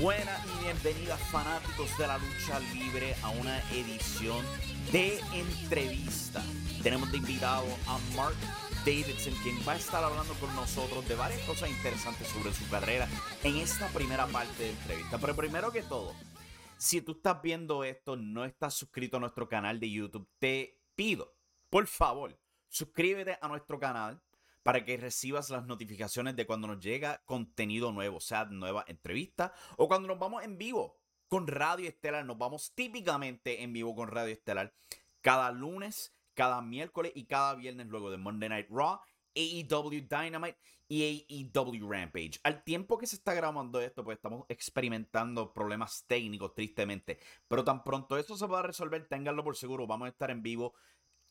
Buenas y bienvenidas fanáticos de la lucha libre a una edición de entrevista. Tenemos de invitado a Mark Davidson, quien va a estar hablando con nosotros de varias cosas interesantes sobre su carrera en esta primera parte de entrevista. Pero primero que todo, si tú estás viendo esto, no estás suscrito a nuestro canal de YouTube, te pido, por favor, suscríbete a nuestro canal para que recibas las notificaciones de cuando nos llega contenido nuevo, sea nueva entrevista o cuando nos vamos en vivo con Radio Estelar. Nos vamos típicamente en vivo con Radio Estelar cada lunes, cada miércoles y cada viernes luego de Monday Night Raw, AEW Dynamite y AEW Rampage. Al tiempo que se está grabando esto, pues estamos experimentando problemas técnicos, tristemente. Pero tan pronto eso se pueda resolver, ténganlo por seguro. Vamos a estar en vivo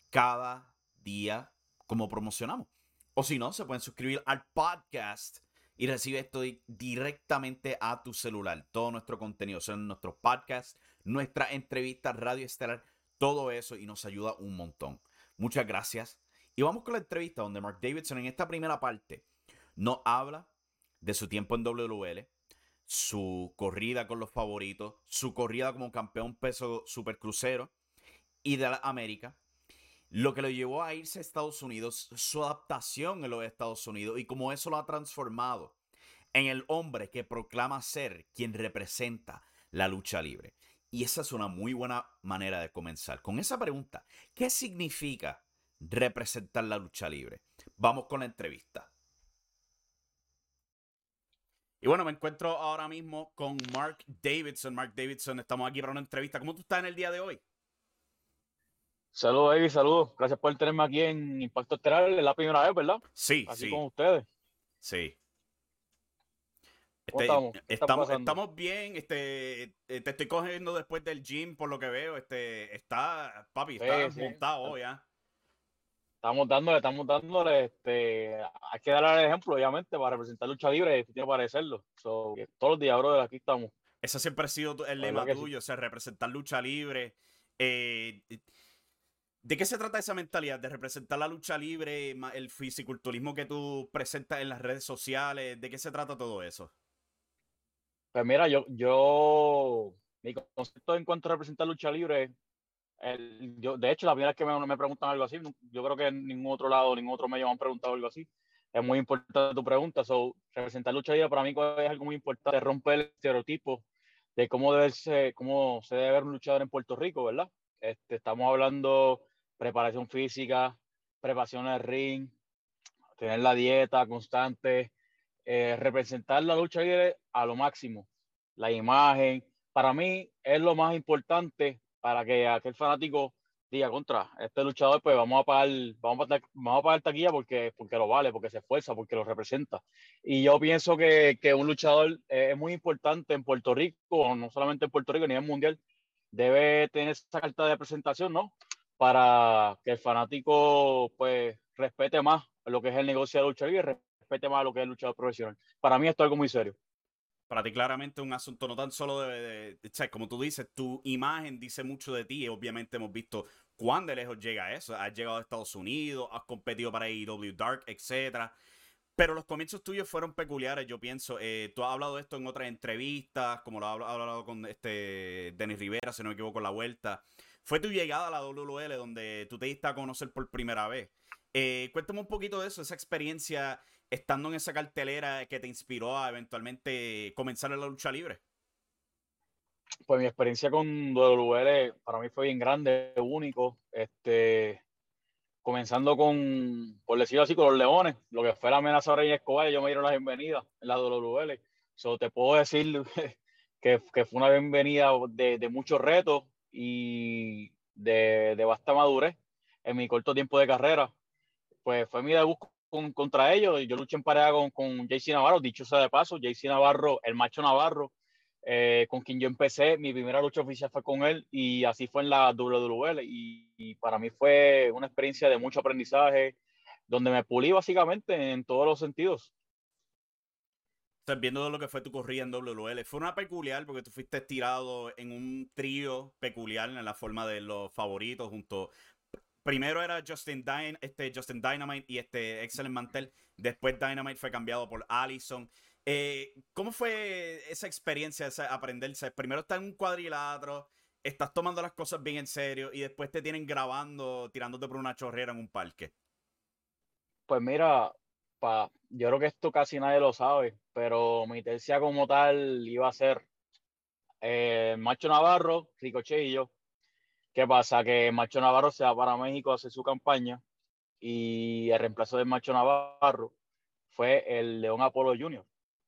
cada día como promocionamos. O si no, se pueden suscribir al podcast y recibir esto directamente a tu celular. Todo nuestro contenido, son nuestros podcasts, nuestra entrevista, radio estelar, todo eso y nos ayuda un montón. Muchas gracias. Y vamos con la entrevista donde Mark Davidson en esta primera parte nos habla de su tiempo en WL, su corrida con los favoritos, su corrida como campeón peso supercrucero y de la América, lo que lo llevó a irse a Estados Unidos, su adaptación en los Estados Unidos y cómo eso lo ha transformado en el hombre que proclama ser quien representa la lucha libre. Y esa es una muy buena manera de comenzar. Con esa pregunta, ¿qué significa representar la lucha libre? Vamos con la entrevista. Y bueno, me encuentro ahora mismo con Mark Davidson. Mark Davidson, estamos aquí para una entrevista. ¿Cómo tú estás en el día de hoy? Saludos, David, saludos. Gracias por tenerme aquí en Impacto Estelar. Es la primera vez, ¿verdad? Sí, Así sí. con ustedes. Sí. ¿Cómo Este, estamos? ¿Qué está estamos, estamos bien, este, eh, te estoy cogiendo después del gym, por lo que veo, este, está, papi, Sí, está sí. montado ya. Estamos dándole, estamos dándole, este, hay que darle el ejemplo, obviamente, para representar lucha libre, tiene que parecerlo. So, todos los días, brother, aquí estamos. Ese siempre ha sido el lema sí. tuyo, o sea, representar lucha libre. Eh, ¿De qué se trata esa mentalidad? ¿De representar la lucha libre, el fisiculturismo que tú presentas en las redes sociales? ¿De qué se trata todo eso? Pues mira, yo, yo, mi concepto en cuanto a representar lucha libre, el- yo, de hecho, la primera vez que me, me preguntan algo así, yo creo que en ningún otro lado, ningún otro medio me han preguntado algo así. Es muy importante tu pregunta. So, representar lucha libre para mí es algo muy importante, romper el estereotipo de cómo debe ser, cómo se debe ver un luchador en Puerto Rico, ¿verdad? Este, estamos hablando preparación física, preparación en el ring, tener la dieta constante, eh, representar la lucha libre a lo máximo, la imagen. Para mí es lo más importante para que aquel fanático diga contra este luchador, pues vamos a pagar, vamos a pagar, vamos a pagar taquilla porque, porque lo vale, porque se esfuerza, porque lo representa. Y yo pienso que, que un luchador eh, es muy importante en Puerto Rico, no solamente en Puerto Rico, a nivel mundial, debe tener esa carta de presentación, ¿no? Para que el fanático, pues, respete más lo que es el negocio de lucha libre, respete más lo que es el luchador profesional. Para mí esto es algo muy serio. Para ti claramente un asunto no tan solo de, de- de- como tú dices, tu imagen dice mucho de ti. Obviamente hemos visto cuán de lejos llega eso. Has llegado a Estados Unidos, has competido para AEW Dark, etcétera. Pero los comienzos tuyos fueron peculiares, yo pienso. Eh, tú has hablado de esto en otras entrevistas, como lo has hablado con este Denis Rivera, si no me equivoco, en la vuelta. Fue tu llegada a la WL donde tú te diste a conocer por primera vez. Eh, cuéntame un poquito de eso, esa experiencia estando en esa cartelera que te inspiró a eventualmente comenzar en la lucha libre. Pues mi experiencia con WL para mí fue bien grande, único. Este, comenzando con, por decirlo así, con los Leones, lo que fue la amenaza de Rey Escobar, yo me dieron la bienvenida en la WL. So, te puedo decir que, que fue una bienvenida de, de muchos retos y de, de vasta madurez en mi corto tiempo de carrera. Pues fue mi debut con, contra ellos. Yo luché en pareja con, con JC Navarro, dicho sea de paso, JC Navarro, el macho Navarro, eh, con quien yo empecé. Mi primera lucha oficial fue con él y así fue en la WWL. Y, y para mí fue una experiencia de mucho aprendizaje, donde me pulí básicamente en todos los sentidos. Sea, viendo lo que fue tu corrida en WL, fue una peculiar porque tú fuiste estirado en un trío peculiar en la forma de los favoritos junto primero era Justin, Dyn este, Justin Dynamite y este Excellent Mantel. Después Dynamite fue cambiado por Allison. Eh, ¿Cómo fue esa experiencia, esa, aprenderse? Primero estás en un cuadrilátero, estás tomando las cosas bien en serio y después te tienen grabando, tirándote por una chorrera en un parque. Pues mira, pa, yo creo que esto casi nadie lo sabe, pero mi tercia como tal iba a ser eh, Macho Navarro, Ricochet y yo. ¿Qué pasa? Que Macho Navarro se va para México a hacer su campaña y el reemplazo de Macho Navarro fue el León Apolo Junior,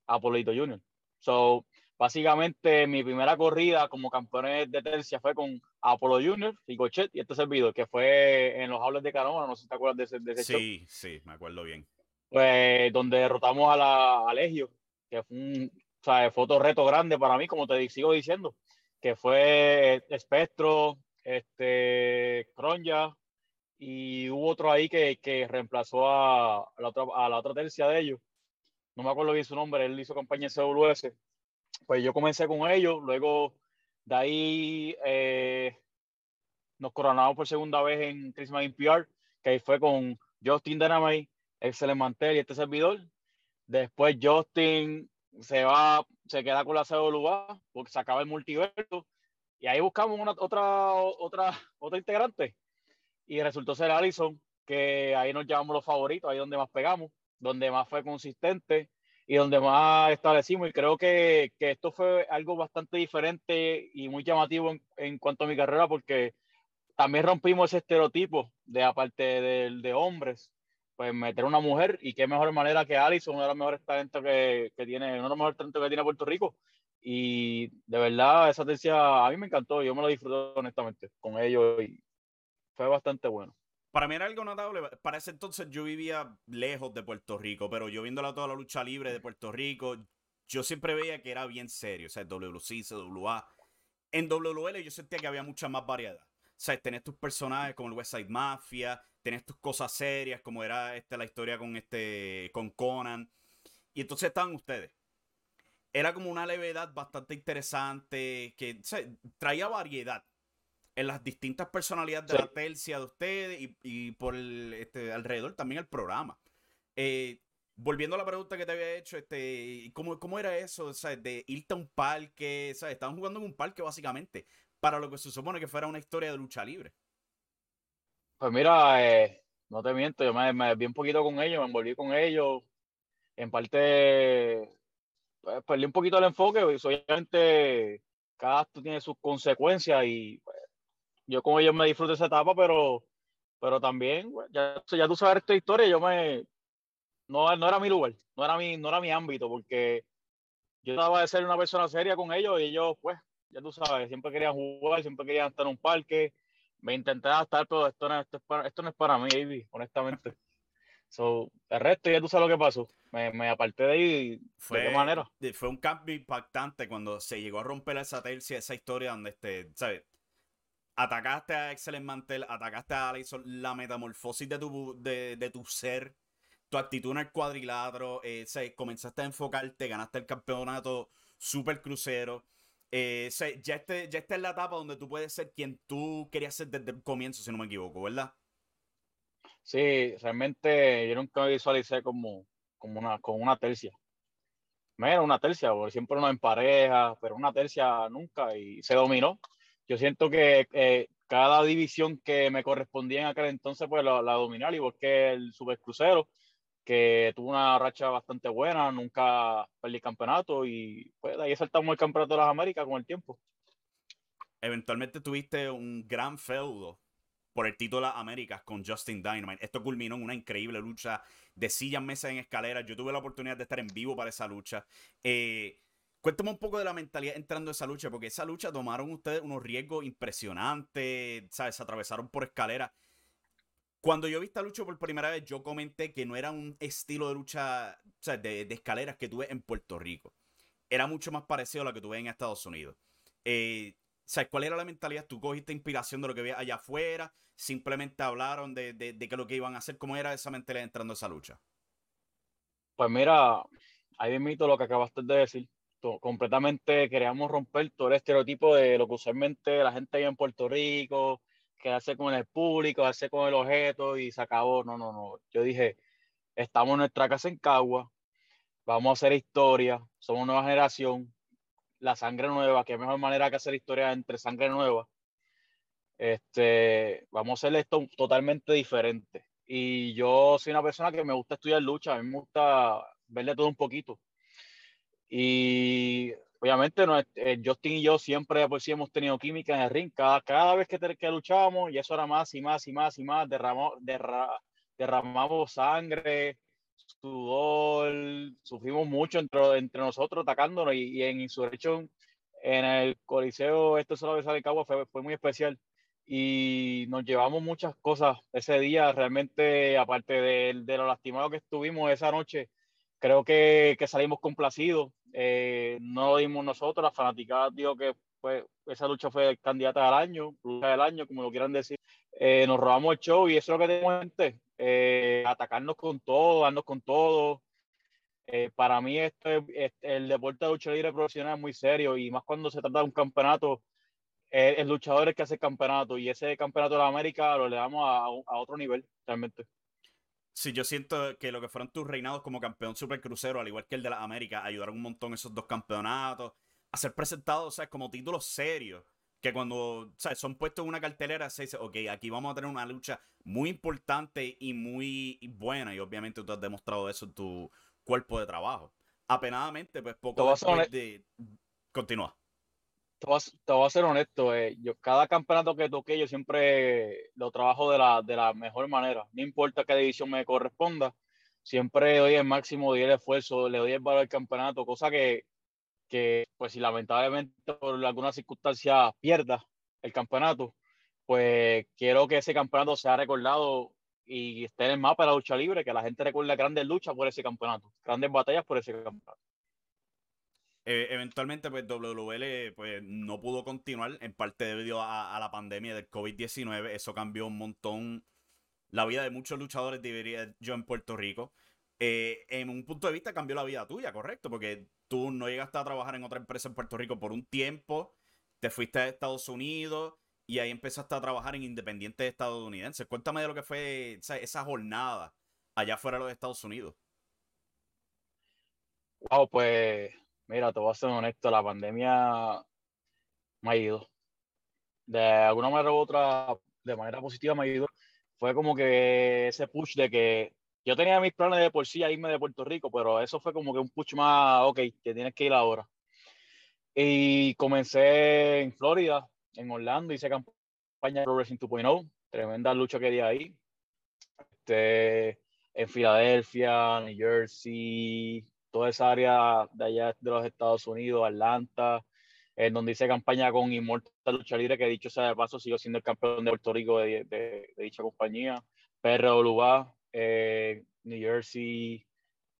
Apolito Junior. So, básicamente mi primera corrida como campeón de tercia fue con Apolo Junior, Ricochet y este servidor, que fue en los Hables de Canóvana, no sé si te acuerdas de ese, de Sí, sí, me acuerdo bien. Pues donde derrotamos a la Alegio, que fue un o sea, fue otro reto grande para mí, como te sigo diciendo, que fue Espectro, este, Cronja, y hubo otro ahí que, que reemplazó a, la otra, a la otra tercia de ellos. No me acuerdo bien su nombre, él hizo campaña en CWS. Pues yo comencé con ellos, luego de ahí eh, nos coronamos por segunda vez en Christmas in PR, que ahí fue con Justin Dynamite, Excel Mantel y este servidor. Después Justin se va, se queda con la CWA porque se acaba el multiverso. Y ahí buscamos una, otra, otra, otra integrante. Y resultó ser Allison, que ahí nos llevamos los favoritos, ahí donde más pegamos, donde más fue consistente y donde más establecimos. Y creo que, que esto fue algo bastante diferente y muy llamativo en, cuanto a mi carrera porque también rompimos ese estereotipo de aparte de, de hombres pues meter una mujer y qué mejor manera que Alison, uno de los mejores talentos que, que tiene, uno de los mejores talentos que tiene Puerto Rico. Y de verdad, esa tercia a mí me encantó, yo me lo disfruté honestamente con ellos y fue bastante bueno. Para mí era algo notable. Para ese entonces yo vivía lejos de Puerto Rico, pero yo viendo toda la lucha libre de Puerto Rico, yo siempre veía que era bien serio. O sea, WC, CWA. En WL yo sentía que había mucha más variedad. O sea, tenés tus personajes como el West Side Mafia, tenés tus cosas serias, como era este, la historia con, este, con Conan. Y entonces estaban ustedes. Era como una levedad bastante interesante que traía variedad en las distintas personalidades de la tercia de ustedes y, por el, este, alrededor también el programa. Eh, volviendo a la pregunta que te había hecho, este, ¿cómo, cómo era eso? De irte a un parque, ¿sabes? Estaban jugando en un parque básicamente, para lo que se supone que fuera una historia de lucha libre. Pues mira, eh, no te miento, yo me, me vi un poquito con ellos, me envolví con ellos. En parte, pues, perdí un poquito el enfoque, pues, obviamente cada acto tiene sus consecuencias y pues, yo con ellos me disfruto esa etapa, pero, pero también, pues, ya, ya tú sabes esta historia, yo me, no, no era mi lugar, no era mi, no era mi ámbito, porque yo estaba de ser una persona seria con ellos y ellos, pues, ya tú sabes, siempre querían jugar, siempre querían estar en un parque, me intenté adaptar, pero esto no, esto, es para, esto no es para mí, baby, honestamente. So, el resto ya tú sabes lo que pasó. Me, me aparté de ahí. Fue, ¿De qué manera? Fue un cambio impactante cuando se llegó a romper esa tercia, esa historia donde, este, ¿sabes? Atacaste a Excellent Mantel, atacaste a Alison, la metamorfosis de tu, de, de tu ser, tu actitud en el cuadrilátero, eh, comenzaste a enfocarte, ganaste el campeonato super crucero. Eh, ya, este, ya está en la etapa donde tú puedes ser quien tú querías ser desde el comienzo, si no me equivoco, ¿verdad? Sí, realmente yo nunca me visualicé como, como una, como una tercia. Mira, una tercia, porque siempre uno en pareja, pero una tercia nunca y se dominó. Yo siento que eh, cada división que me correspondía en aquel entonces, pues la, la dominé, igual que el Supercrucero, tuvo una racha bastante buena, nunca perdí campeonato y pues de ahí saltamos el campeonato de las Américas con el tiempo. Eventualmente tuviste un gran feudo por el título de las Américas con Justin Dynamite. Esto culminó en una increíble lucha de sillas, mesas en escaleras. Yo tuve la oportunidad de estar en vivo para esa lucha. Eh, cuéntame un poco de la mentalidad entrando en esa lucha, porque esa lucha tomaron ustedes unos riesgos impresionantes, ¿sabes? Se atravesaron por escaleras. Cuando yo vi esta lucha por primera vez, yo comenté que no era un estilo de lucha de, escaleras que tuve en Puerto Rico. Era mucho más parecido a lo que tuve en Estados Unidos. Eh, ¿Sabes cuál era la mentalidad? ¿Tú cogiste inspiración de lo que había allá afuera? ¿Simplemente hablaron de, de, de qué lo que iban a hacer? ¿Cómo era esa mentalidad entrando a esa lucha? Pues mira, ahí mito lo que acabaste de decir. completamente queríamos romper todo el estereotipo de lo que usualmente la gente vive en Puerto Rico, quedarse con el público, quedarse con el objeto y se acabó. No, no, no. Yo dije, estamos en nuestra casa en Cagua, vamos a hacer historia, somos nueva generación, la sangre nueva, qué mejor manera que hacer historia entre sangre nueva. Este, vamos a hacer esto totalmente diferente. Y yo soy una persona que me gusta estudiar lucha, a mí me gusta verle todo un poquito. Y obviamente no, eh, Justin y yo siempre pues, sí hemos tenido química en el ring. Cada, cada vez que, que luchábamos, y eso era más y más y más y más, derramamos, derramamos sangre, sudor, sufrimos mucho entre, entre nosotros atacándonos y, en Insurrection, en el Coliseo, esto solo de Cabo fue, fue muy especial y nos llevamos muchas cosas ese día, realmente, aparte de, de lo lastimado que estuvimos esa noche, creo que, que salimos complacidos. Eh, no lo dimos nosotros, la fanaticada digo que esa lucha fue candidata al año, lucha del año, como lo quieran decir. Eh, nos robamos el show y eso es lo que tenemos gente, eh, atacarnos con todo, darnos con todo. para mí este, el deporte de lucha libre profesional es muy serio y más cuando se trata de un campeonato, el luchador es que hace campeonato y ese campeonato de la América lo le damos a otro nivel realmente. Sí, yo siento que lo que fueron tus reinados como campeón supercrucero, al igual que el de la América, ayudaron un montón esos dos campeonatos a ser presentados, o sea, como títulos serios. Que cuando son puestos en una cartelera, se dice, ok, aquí vamos a tener una lucha muy importante y muy buena. Y obviamente tú has demostrado eso en tu cuerpo de trabajo. Apenadamente, pues poco después de. Continúa te voy, a, ser honesto, eh, yo cada campeonato que toqué yo siempre lo trabajo de la, de la mejor manera, no importa qué división me corresponda, siempre doy el máximo, doy el esfuerzo, le doy el valor al campeonato, cosa que, que pues si lamentablemente por alguna circunstancia pierda el campeonato, pues quiero que ese campeonato sea recordado y esté en el mapa de la lucha libre, que la gente recuerde grandes luchas por ese campeonato, grandes batallas por ese campeonato. Eh, eventualmente, pues WL pues, no pudo continuar, en parte debido a, la pandemia del COVID-19. Eso cambió un montón la vida de muchos luchadores, diría yo, en Puerto Rico. Eh, en un punto de vista cambió la vida tuya, correcto, porque tú no llegaste a trabajar en otra empresa en Puerto Rico por un tiempo, te fuiste a Estados Unidos y ahí empezaste a trabajar en independientes estadounidenses. Cuéntame de lo que fue esa, jornada allá fuera de los Estados Unidos. Wow, pues Mira, te voy a ser honesto, la pandemia me ha ido. De alguna manera u otra, de manera positiva me ha ido. Fue como que ese push de que yo tenía mis planes de por sí a irme de Puerto Rico, pero eso fue como que un push más, ok, que tienes que ir ahora. Y comencé en Florida, en Orlando, hice campaña Pro Wrestling 2.0, tremenda lucha que di ahí. Este, en Filadelfia, New Jersey, toda esa área de allá de los Estados Unidos, Atlanta, en donde hice campaña con Immortal Lucha Libre, que dicho sea de paso, sigo siendo el campeón de Puerto Rico de, dicha compañía, PRWA, eh, New Jersey,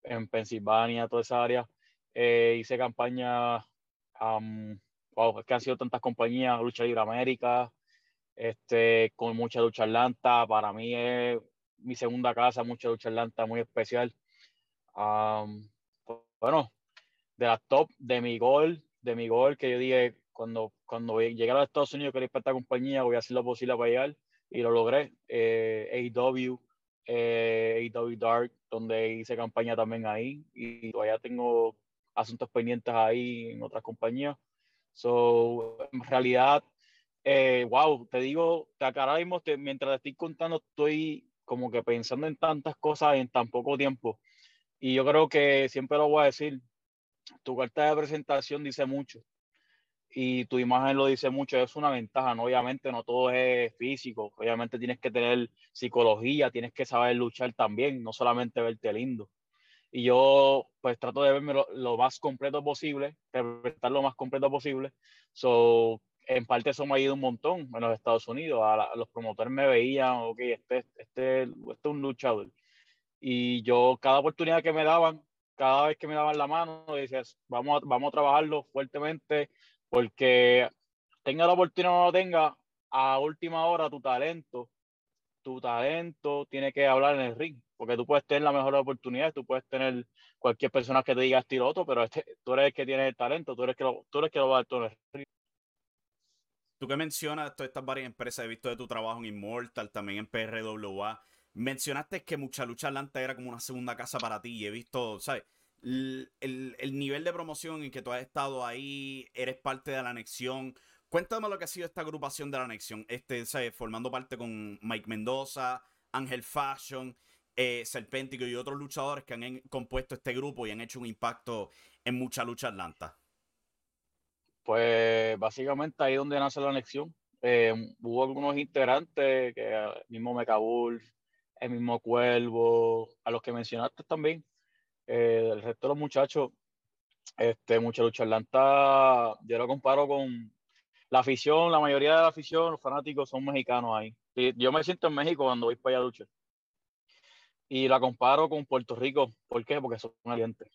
en Pensilvania, toda esa área. Eh, hice campaña, wow, es que han sido tantas compañías, Lucha Libre América, este, con mucha lucha Atlanta, para mí es mi segunda casa, mucha lucha Atlanta, muy especial bueno, de las top, de mi gol, de mi gol, que yo dije, cuando, cuando llegué a los Estados Unidos, quería para esta compañía, voy a hacer lo posible para llegar, y lo logré. Eh, AEW, eh, AEW Dark, donde hice campaña también ahí, y todavía tengo asuntos pendientes ahí en otras compañías. So, en realidad, eh, wow, te digo, te ahora mientras te estoy contando, estoy como que pensando en tantas cosas en tan poco tiempo y yo creo que siempre lo voy a decir, tu carta de presentación dice mucho y tu imagen lo dice mucho, es una ventaja, ¿no? Obviamente no todo es físico, obviamente tienes que tener psicología, tienes que saber luchar también, no solamente verte lindo. Y yo pues trato de verme lo, más completo posible, representar lo más completo posible. So, en parte eso me ha ido un montón en los Estados Unidos. A, los promotores me veían, ok, este, este, este es un luchador. Y yo, cada oportunidad que me daban, cada vez que me daban la mano, decías, vamos a, vamos a trabajarlo fuertemente, porque tenga la oportunidad o no tenga, a última hora tu talento, tu talento tiene que hablar en el ring, porque tú puedes tener la mejor oportunidad, tú puedes tener cualquier persona que te diga estilo otro, pero este, tú eres el que tiene el talento, tú eres, que tú eres que lo va a dar todo en el ring. Tú que mencionas todas estas varias empresas, he visto de tu trabajo en Immortal, también en PRWA. Mencionaste que Mucha Lucha Atlanta era como una segunda casa para ti y he visto, ¿sabes? el, el, nivel de promoción en que tú has estado ahí, eres parte de la anexión. Cuéntame lo que ha sido esta agrupación de la anexión, este, formando parte con Mike Mendoza, Ángel Fashion, eh, y otros luchadores que han compuesto este grupo y han hecho un impacto en mucha lucha Atlanta. Pues básicamente ahí donde nace la anexión. Eh, hubo algunos integrantes, que el mismo Mecabul, el mismo Cuervo, a los que mencionaste también, eh, el resto de los muchachos, este, mucha lucha Atlanta, yo lo comparo con la afición, la mayoría de la afición, los fanáticos son mexicanos ahí. yo me siento en México cuando voy para allá a luchar. Y la comparo con Puerto Rico. ¿Por qué? Porque son alientes.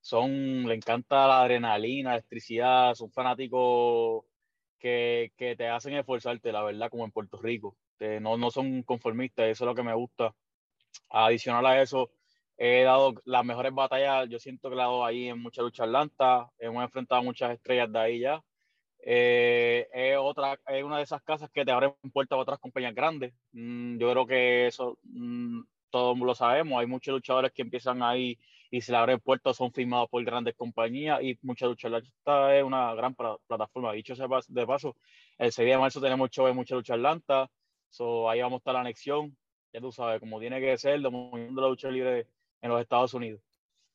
Son, le encanta la adrenalina, la electricidad, son fanáticos que, que, te hacen esforzarte, la verdad, como en Puerto Rico. No, no son conformistas, eso es lo que me gusta. Adicional a eso, he dado las mejores batallas, yo siento que he dado ahí en mucha lucha Atlanta, hemos enfrentado muchas estrellas de ahí ya. Eh, es, otra, es una de esas casas que te abren puertas a otras compañías grandes. Mm, yo creo que eso mm, todos lo sabemos. Hay muchos luchadores que empiezan ahí y se le abren puertas, son firmados por grandes compañías y mucha lucha. Atlanta es una gran plataforma. Dicho sea de paso, el 6 de marzo tenemos show de mucha lucha Atlanta. So, ahí vamos a estar la anexión. Ya tú sabes, como tiene que ser, de la lucha libre en los Estados Unidos.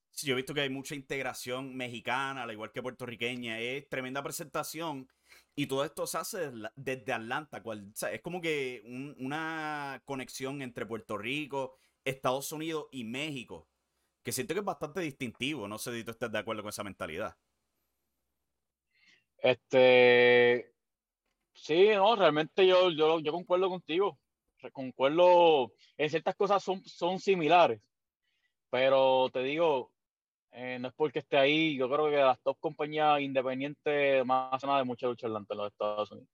Sí, yo he visto que hay mucha integración mexicana, al igual que puertorriqueña. Es tremenda presentación. Y todo esto se hace desde Atlanta. Cual, es como que una conexión entre Puerto Rico, Estados Unidos y México. Que siento que es bastante distintivo. No sé si tú estás de acuerdo con esa mentalidad. Este. Sí, no, realmente yo, yo, yo concuerdo contigo. Concuerdo. En ciertas cosas son, son similares pero te digo, eh, no es porque esté ahí, yo creo que las dos compañías independientes más nada de mucha lucha adelante en los Estados Unidos.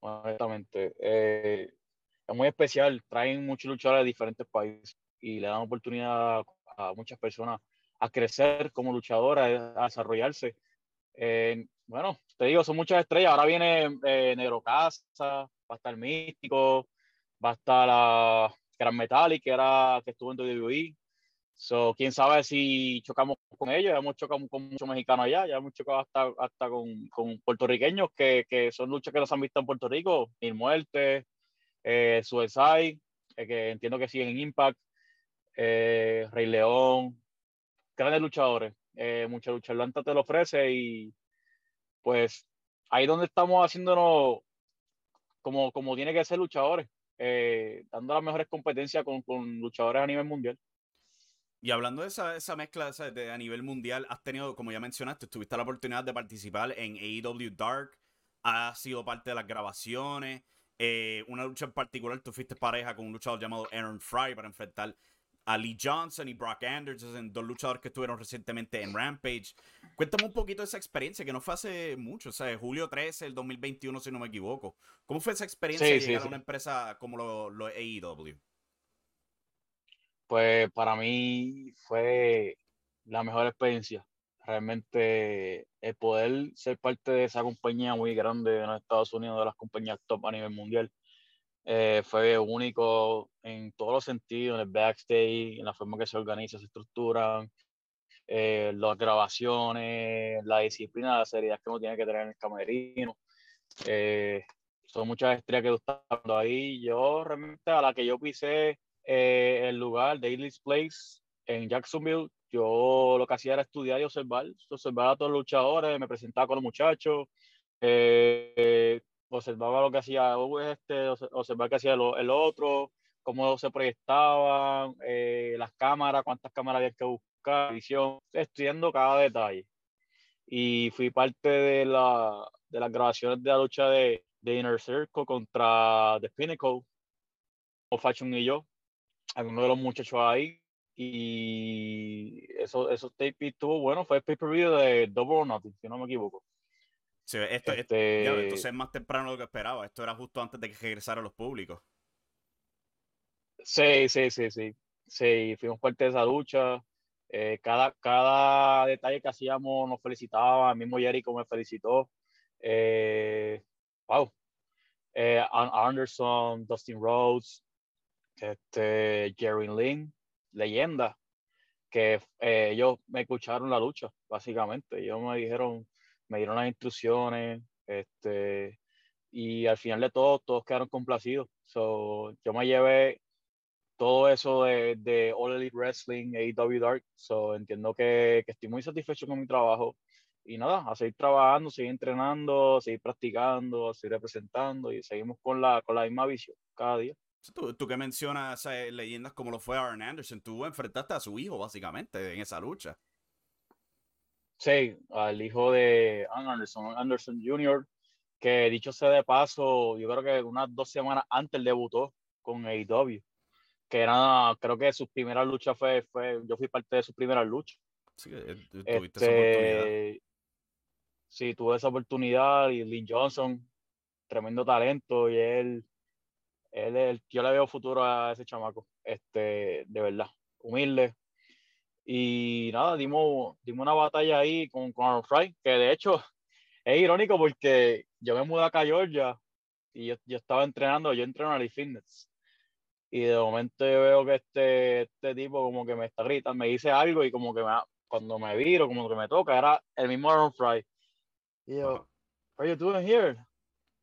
Honestamente. Eh, es muy especial, traen muchos luchadores de diferentes países y le dan oportunidad a, muchas personas a crecer como luchadoras, a desarrollarse. Eh, bueno, te digo, son muchas estrellas. Ahora viene Negro Casa, va a estar Místico, va a estar la Gran Metallic, que, era, que estuvo en WWE. So, quién sabe si chocamos con ellos, ya hemos chocado con muchos mexicanos allá, ya hemos chocado hasta, hasta con, con puertorriqueños que, que, son luchas que nos han visto en Puerto Rico, Mil Muertes, eh, Suicide, eh, que entiendo que siguen en Impact, eh, Rey León, grandes luchadores, eh, mucha lucha. Atlanta te lo ofrece y pues ahí donde estamos haciéndonos como, como tiene que ser luchadores, eh, dando las mejores competencias con, con luchadores a nivel mundial. Y hablando de esa, esa mezcla de, a nivel mundial, has tenido, como ya mencionaste, tuviste la oportunidad de participar en AEW Dark, has sido parte de las grabaciones, eh, una lucha en particular, tú fuiste pareja con un luchador llamado Aaron Fry para enfrentar a Lee Johnson y Brock Anderson, dos luchadores que estuvieron recientemente en Rampage. Cuéntame un poquito de esa experiencia, que no fue hace mucho, o sea, julio 13 del 2021, si no me equivoco. ¿Cómo fue esa experiencia de llegar a una empresa como lo, lo AEW? pues para mí fue la mejor experiencia. Realmente el poder ser parte de esa compañía muy grande en los Estados Unidos, de las compañías top a nivel mundial, eh, fue único en todos los sentidos, en el backstage, en la forma que se organiza, se estructuran, eh, las grabaciones, la disciplina, la seriedad que uno tiene que tener en el camerino. Eh, son muchas estrellas que tú dando ahí. Yo realmente a la que yo pisé eh, el lugar, Daily's Place, en Jacksonville, yo lo que hacía era estudiar y observar, observar a todos los luchadores, me presentaba con los muchachos, eh, observaba lo que hacía este, observar qué hacía el, otro, cómo se proyectaban, eh, las cámaras, cuántas cámaras había que buscar, visión, estudiando cada detalle. Y fui parte de, la, de las grabaciones de la lucha de, de Inner Circle contra The Pinnacle, o Fashion y yo algunos de los muchachos ahí. Y eso, esos tape estuvo bueno, fue el pay-per-view de Double or Nothing, si no me equivoco. Sí, esto, este... es más temprano de lo que esperaba. Esto era justo antes de que regresaran los públicos. Sí, sí, sí, sí. Sí, fuimos parte de esa lucha. Eh, cada, cada detalle que hacíamos nos felicitaba. El mismo Jericho me felicitó. Eh, wow. Eh, Anderson, Dustin Rhodes, este, Jerry Lynn, leyenda. que eh, ellos me escucharon la lucha, básicamente. Ellos me dijeron, me dieron las instrucciones, este, y al final de todo, todos quedaron complacidos. So, yo me llevé todo eso de, de All Elite Wrestling, AEW Dark, so, entiendo que, que estoy muy satisfecho con mi trabajo. Y nada, a seguir trabajando, seguir entrenando, seguir practicando, seguir representando y seguimos con la, con la misma visión cada día. Tú, tú que mencionas eh, leyendas como lo fue Aaron Anderson, tú enfrentaste a su hijo básicamente en esa lucha. Sí, al hijo de Anderson, Anderson Jr., que dicho sea de paso, yo creo que unas dos semanas antes debutó con AEW, que era, creo que su primera lucha fue, fue yo fui parte de su primera lucha. Sí, eh, tuviste esa oportunidad. Este, sí, tuve esa oportunidad y Lynn Johnson, tremendo talento y él, él, él, yo le veo futuro a ese chamaco, este, de verdad, humilde. Y nada, dimos, dimos una batalla ahí con, con Aaron Fry, que de hecho es irónico porque yo me mudé acá a Georgia y yo, yo estaba entrenando, yo entreno en el Fitness. Y de momento yo veo que este, este tipo como que me está gritando, me dice algo y como que me, cuando me viro, como que me toca, era el mismo Aaron Fry. Y yo, are you doing here?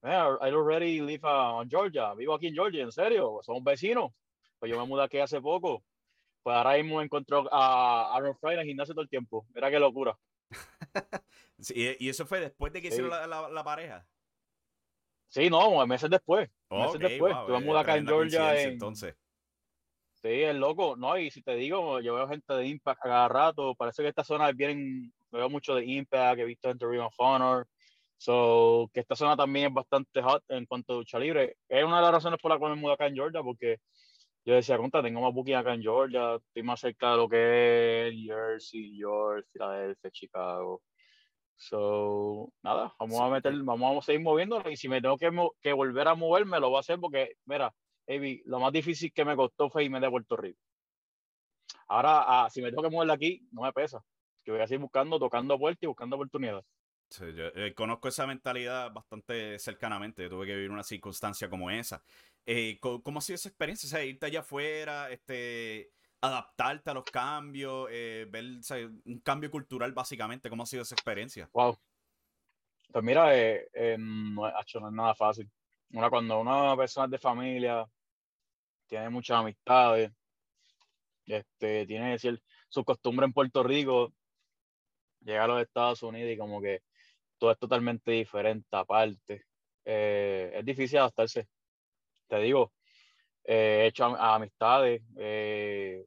Man, I already live uh, on Georgia. Vivo aquí en Georgia, en serio. Somos vecinos. Pues yo me mudé aquí hace poco. Pues ahora mismo encontró a Aaron Fry en el gimnasio todo el tiempo. Mira qué locura. sí, y eso fue después de que sí. hicieron la, la, la, pareja. Sí, no, meses después. Meses okay, después. Wow, me mudé acá en Georgia. En... Entonces. Sí, es loco. No, y si te digo, yo veo gente de Impact a cada rato. Parece que esta zona vienen, veo mucho de Impact, he visto gente de Ring of Honor. So, que esta zona también es bastante hot en cuanto a lucha libre. Es una de las razones por las cuales me mudé acá en Georgia, porque yo decía, conta, tengo más booking acá en Georgia, estoy más cerca de lo que es Jersey, York, Filadelfia, Chicago. So, nada, vamos sí. a meter, vamos a seguir moviéndonos y si me tengo que, que volver a moverme, lo voy a hacer porque, mira, Evi, lo más difícil que me costó fue irme de Puerto Rico. Ahora, ah, si me tengo que mover de aquí, no me pesa. Que voy a seguir buscando, tocando puertas y buscando oportunidades. Sí, yo eh, conozco esa mentalidad bastante cercanamente. Yo tuve que vivir una circunstancia como esa. Eh, ¿cómo, ha sido esa experiencia? O sea, irte allá afuera, este, adaptarte a los cambios, eh, ver un cambio cultural básicamente. ¿Cómo ha sido esa experiencia? Wow. Pues mira, no, hecho, no es nada fácil. Una, cuando una persona es de familia, tiene muchas amistades, este, tiene decir, su costumbre en Puerto Rico, llega a los Estados Unidos y como que todo es totalmente diferente aparte. Eh, es difícil adaptarse. Te digo, eh, he hecho am amistades, eh,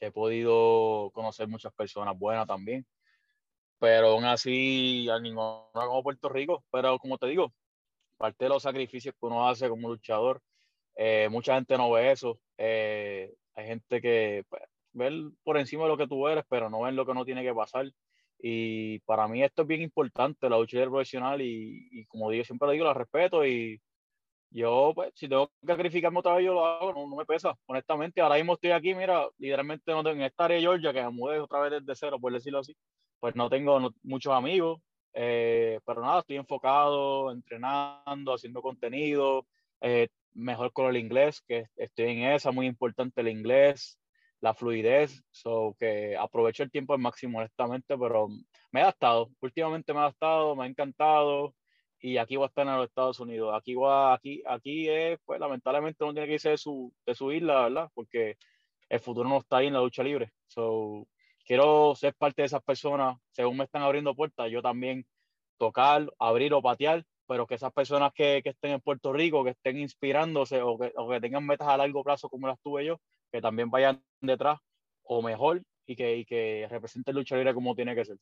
he podido conocer muchas personas buenas también, pero aún así a ninguna como Puerto Rico. Pero como te digo, parte de los sacrificios que uno hace como luchador, mucha gente no ve eso. hay gente que pues, ve por encima de lo que tú eres, pero no ven lo que no tiene que pasar. Y para mí esto es bien importante, la lucha profesional, y, y, como digo, siempre lo digo, la respeto y yo, pues, si tengo que sacrificarme otra vez, yo lo hago, no, no, me pesa, honestamente. Ahora mismo estoy aquí, mira, literalmente no tengo, en esta área de Georgia, que me mudé otra vez desde cero, por decirlo así, pues no tengo no, muchos amigos, eh, pero nada, estoy enfocado, entrenando, haciendo contenido, eh, mejor con el inglés, que estoy en esa, muy importante el inglés, la fluidez, so que aprovecho el tiempo al máximo, honestamente, pero me he adaptado, últimamente me he adaptado, me ha encantado y aquí voy a estar en los Estados Unidos. Aquí va, aquí, aquí es, pues lamentablemente uno tiene que irse de su, de su isla, ¿verdad? Porque el futuro no está ahí en la lucha libre. So, quiero ser parte de esas personas, según me están abriendo puertas, yo también tocar, abrir o patear, pero que esas personas que, que estén en Puerto Rico, que estén inspirándose o que, o que tengan metas a largo plazo como las tuve yo, que también vayan detrás o mejor y que, y que representen lucha libre como tiene que ser.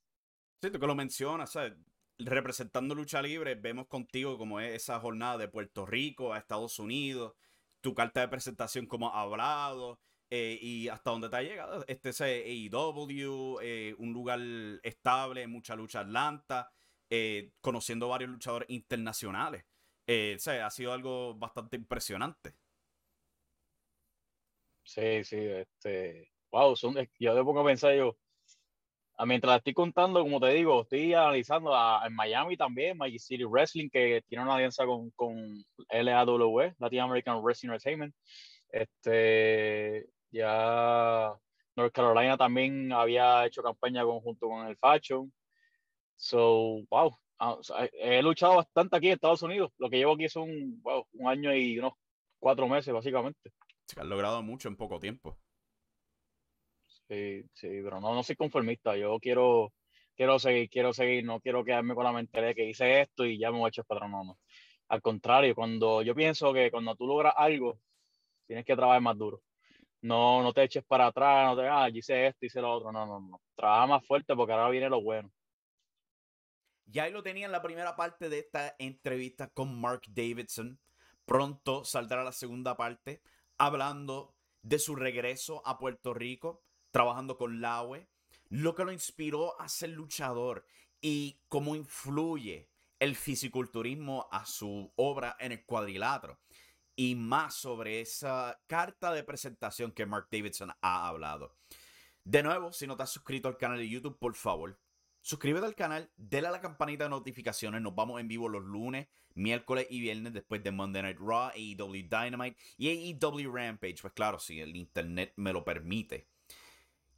Sí, tú que lo mencionas, ¿sabes? representando lucha libre, vemos contigo como es esa jornada de Puerto Rico a Estados Unidos, tu carta de presentación como ha hablado eh, y hasta dónde te ha llegado. Este es AEW, eh, un lugar estable, mucha lucha Atlanta, eh, conociendo varios luchadores internacionales. o sea, ha sido algo bastante impresionante. Sí, sí, este, wow, son, yo de poco pensar yo, mientras estoy contando, como te digo, estoy analizando a, en Miami también, Magic City Wrestling, que tiene una alianza con, con LAW, Latin American Wrestling Entertainment. Este, ya North Carolina también había hecho campaña conjunto con el Fashion. So, wow, ah, he luchado bastante aquí en Estados Unidos. Lo que llevo aquí son un año y unos cuatro meses, básicamente. Se han logrado mucho en poco tiempo. Sí, sí, pero no, no soy conformista. Yo quiero, quiero seguir, quiero seguir, no quiero quedarme con la mente de que hice esto y ya me voy a echar para atrás. No, no. Al contrario, cuando yo pienso que cuando tú logras algo, tienes que trabajar más duro. No, no te eches para atrás, no te ah, hice esto, hice lo otro. No, no, no. Trabaja más fuerte porque ahora viene lo bueno. Ya ahí lo tenía en la primera parte de esta entrevista con Mark Davidson. Pronto saldrá la segunda parte hablando de su regreso a Puerto Rico, trabajando con Laue, lo que lo inspiró a ser luchador y cómo influye el fisiculturismo a su obra en el cuadrilátero. Y más sobre esa carta de presentación que Mark Davidson ha hablado. De nuevo, si no te has suscrito al canal de YouTube, por favor, suscríbete al canal, dale a la campanita de notificaciones. Nos vamos en vivo los lunes, miércoles y viernes después de Monday Night Raw, AEW Dynamite y AEW Rampage. Pues claro, si el internet me lo permite.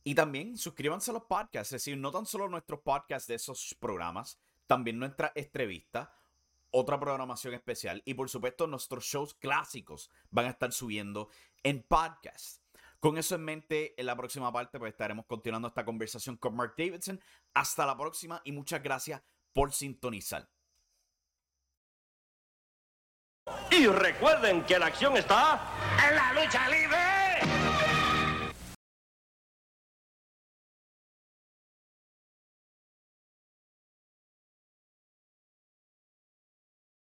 Y también suscríbanse a los podcasts, es decir, no tan solo nuestros podcasts de esos programas, también nuestra entrevista, otra programación especial y por supuesto nuestros shows clásicos van a estar subiendo en podcast. Con eso en mente, en la próxima parte pues estaremos continuando esta conversación con Mark Davidson. Hasta la próxima y muchas gracias por sintonizar. Y recuerden que la acción está en la lucha libre.